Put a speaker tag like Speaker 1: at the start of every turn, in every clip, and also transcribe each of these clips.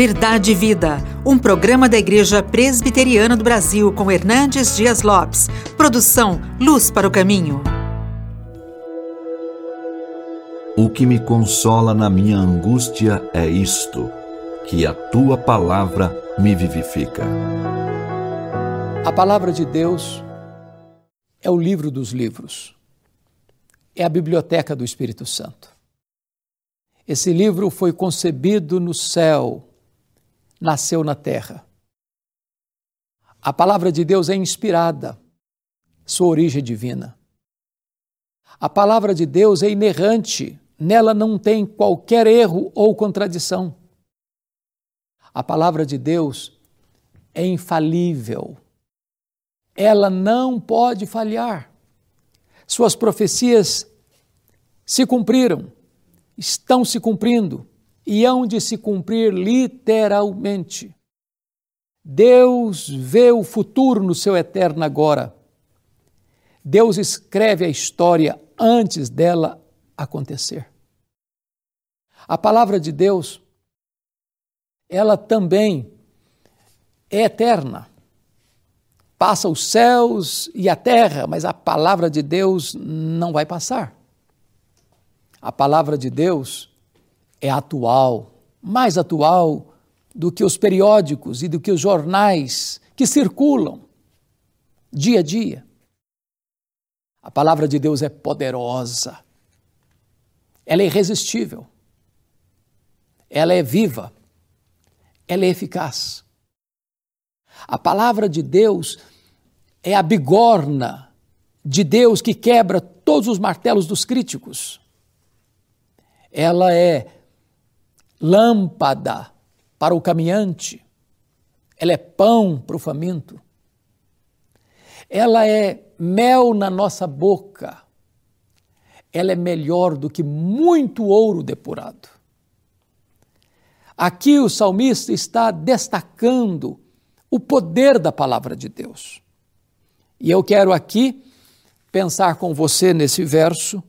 Speaker 1: Verdade e Vida, um programa da Igreja Presbiteriana do Brasil com Hernandes Dias Lopes. Produção Luz para o Caminho.
Speaker 2: O que me consola na minha angústia é isto, que a tua palavra me vivifica.
Speaker 3: A palavra de Deus é o livro dos livros, é a biblioteca do Espírito Santo. Esse livro foi concebido no céu nasceu na terra. A palavra de Deus é inspirada, sua origem é divina. A palavra de Deus é inerrante, nela não tem qualquer erro ou contradição. A palavra de Deus é infalível. Ela não pode falhar. Suas profecias se cumpriram, estão se cumprindo e hão de se cumprir literalmente. Deus vê o futuro no seu eterno agora. Deus escreve a história antes dela acontecer. A palavra de Deus, ela também é eterna. Passa os céus e a terra, mas a palavra de Deus não vai passar. A palavra de Deus é atual, mais atual do que os periódicos e do que os jornais que circulam dia a dia. A palavra de Deus é poderosa, ela é irresistível, ela é viva, ela é eficaz. A palavra de Deus é a bigorna de Deus que quebra todos os martelos dos críticos. Ela é lâmpada para o caminhante, ela é pão para o faminto, ela é mel na nossa boca, ela é melhor do que muito ouro depurado. Aqui o salmista está destacando o poder da palavra de Deus. E eu quero aqui pensar com você nesse verso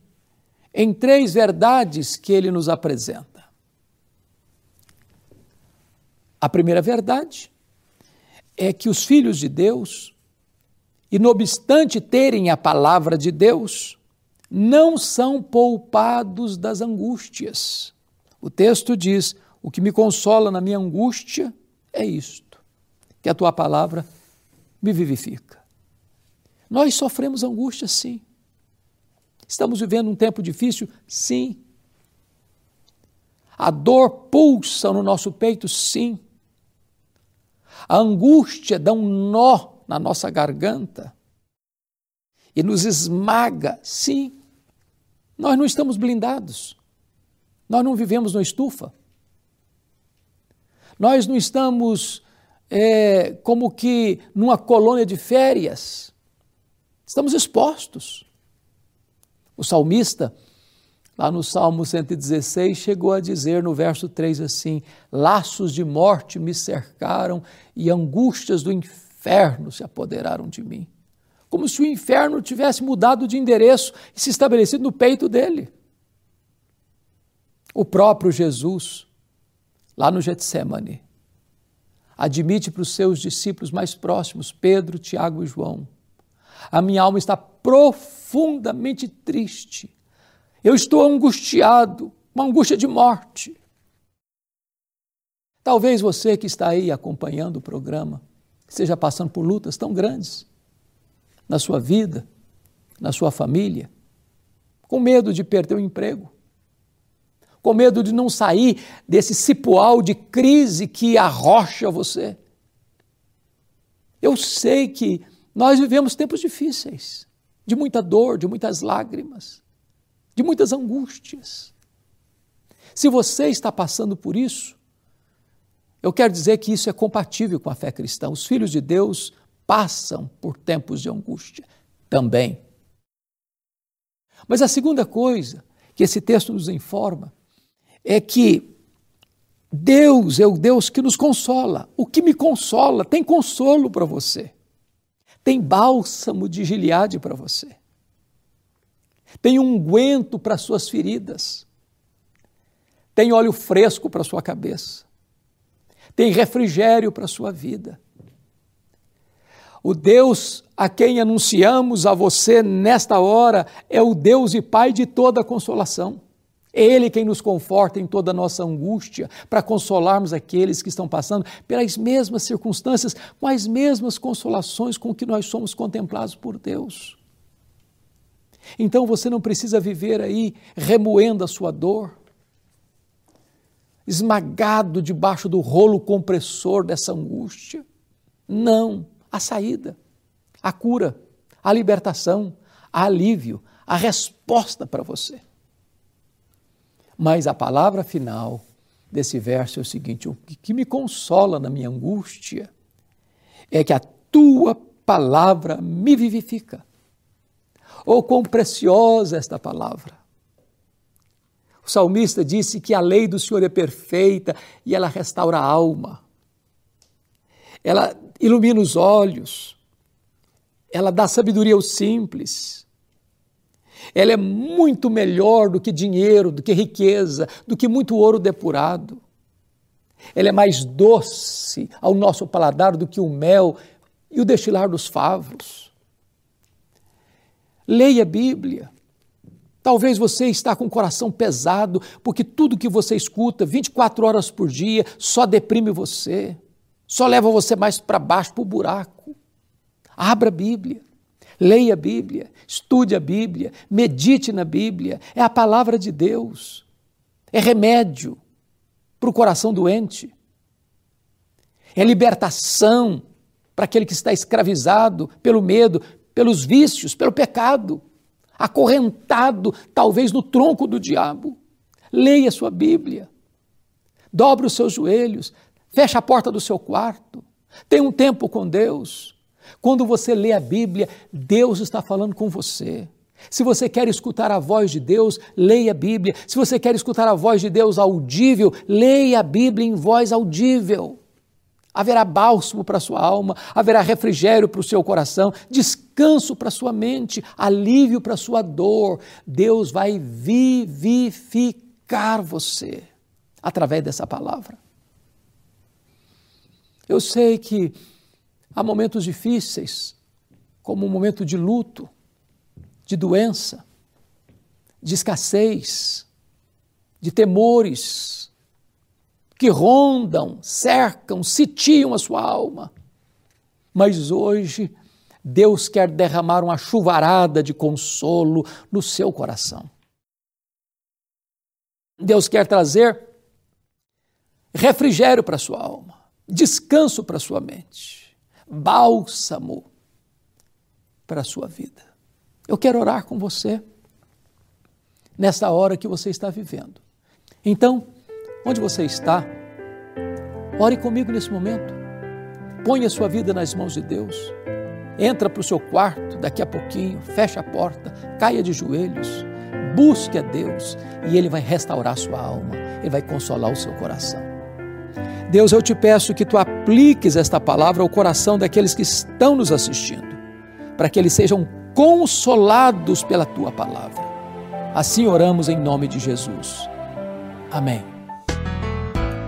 Speaker 3: em três verdades que ele nos apresenta. A primeira verdade é que os filhos de Deus, e não obstante terem a palavra de Deus, não são poupados das angústias. O texto diz: O que me consola na minha angústia é isto, que a tua palavra me vivifica. Nós sofremos angústia, sim. Estamos vivendo um tempo difícil, sim. A dor pulsa no nosso peito, sim. A angústia dá um nó na nossa garganta e nos esmaga. Sim, nós não estamos blindados. Nós não vivemos na estufa. Nós não estamos é, como que numa colônia de férias. Estamos expostos. O salmista Lá no Salmo 116, chegou a dizer no verso 3 assim: Laços de morte me cercaram e angústias do inferno se apoderaram de mim. Como se o inferno tivesse mudado de endereço e se estabelecido no peito dele. O próprio Jesus, lá no Getsemane, admite para os seus discípulos mais próximos, Pedro, Tiago e João: A minha alma está profundamente triste eu estou angustiado, uma angústia de morte. Talvez você que está aí acompanhando o programa esteja passando por lutas tão grandes na sua vida, na sua família, com medo de perder o emprego, com medo de não sair desse cipoal de crise que arrocha você. Eu sei que nós vivemos tempos difíceis, de muita dor, de muitas lágrimas de muitas angústias. Se você está passando por isso, eu quero dizer que isso é compatível com a fé cristã. Os filhos de Deus passam por tempos de angústia também. Mas a segunda coisa que esse texto nos informa é que Deus é o Deus que nos consola. O que me consola tem consolo para você. Tem bálsamo de Gileade para você tem unguento para suas feridas, tem óleo fresco para sua cabeça, tem refrigério para sua vida. O Deus a quem anunciamos a você nesta hora é o Deus e Pai de toda consolação. É Ele quem nos conforta em toda a nossa angústia, para consolarmos aqueles que estão passando pelas mesmas circunstâncias, com as mesmas consolações com que nós somos contemplados por Deus. Então você não precisa viver aí remoendo a sua dor, esmagado debaixo do rolo compressor dessa angústia. Não, a saída, a cura, a libertação, a alívio, a resposta para você. Mas a palavra final desse verso é o seguinte: o que me consola na minha angústia é que a tua palavra me vivifica. Oh, quão preciosa esta palavra! O salmista disse que a lei do Senhor é perfeita e ela restaura a alma. Ela ilumina os olhos. Ela dá sabedoria aos simples. Ela é muito melhor do que dinheiro, do que riqueza, do que muito ouro depurado. Ela é mais doce ao nosso paladar do que o mel e o destilar dos favos. Leia a Bíblia. Talvez você está com o coração pesado, porque tudo que você escuta 24 horas por dia só deprime você, só leva você mais para baixo, para o buraco. Abra a Bíblia, leia a Bíblia, estude a Bíblia, medite na Bíblia. É a palavra de Deus, é remédio para o coração doente, é libertação para aquele que está escravizado pelo medo, pelos vícios, pelo pecado acorrentado, talvez no tronco do diabo. Leia sua Bíblia, dobre os seus joelhos, feche a porta do seu quarto, tenha um tempo com Deus. Quando você lê a Bíblia, Deus está falando com você. Se você quer escutar a voz de Deus, leia a Bíblia. Se você quer escutar a voz de Deus audível, leia a Bíblia em voz audível haverá bálsamo para a sua alma, haverá refrigério para o seu coração, descanso para a sua mente, alívio para a sua dor. Deus vai vivificar você através dessa palavra. Eu sei que há momentos difíceis, como o um momento de luto, de doença, de escassez, de temores, que rondam, cercam, sitiam a sua alma. Mas hoje, Deus quer derramar uma chuvarada de consolo no seu coração. Deus quer trazer refrigério para a sua alma, descanso para a sua mente, bálsamo para a sua vida. Eu quero orar com você nesta hora que você está vivendo. Então, Onde você está? Ore comigo nesse momento. Ponha a sua vida nas mãos de Deus. Entra para o seu quarto daqui a pouquinho, feche a porta, caia de joelhos, busque a Deus e Ele vai restaurar sua alma, Ele vai consolar o seu coração. Deus, eu te peço que tu apliques esta palavra ao coração daqueles que estão nos assistindo, para que eles sejam consolados pela tua palavra. Assim oramos em nome de Jesus. Amém.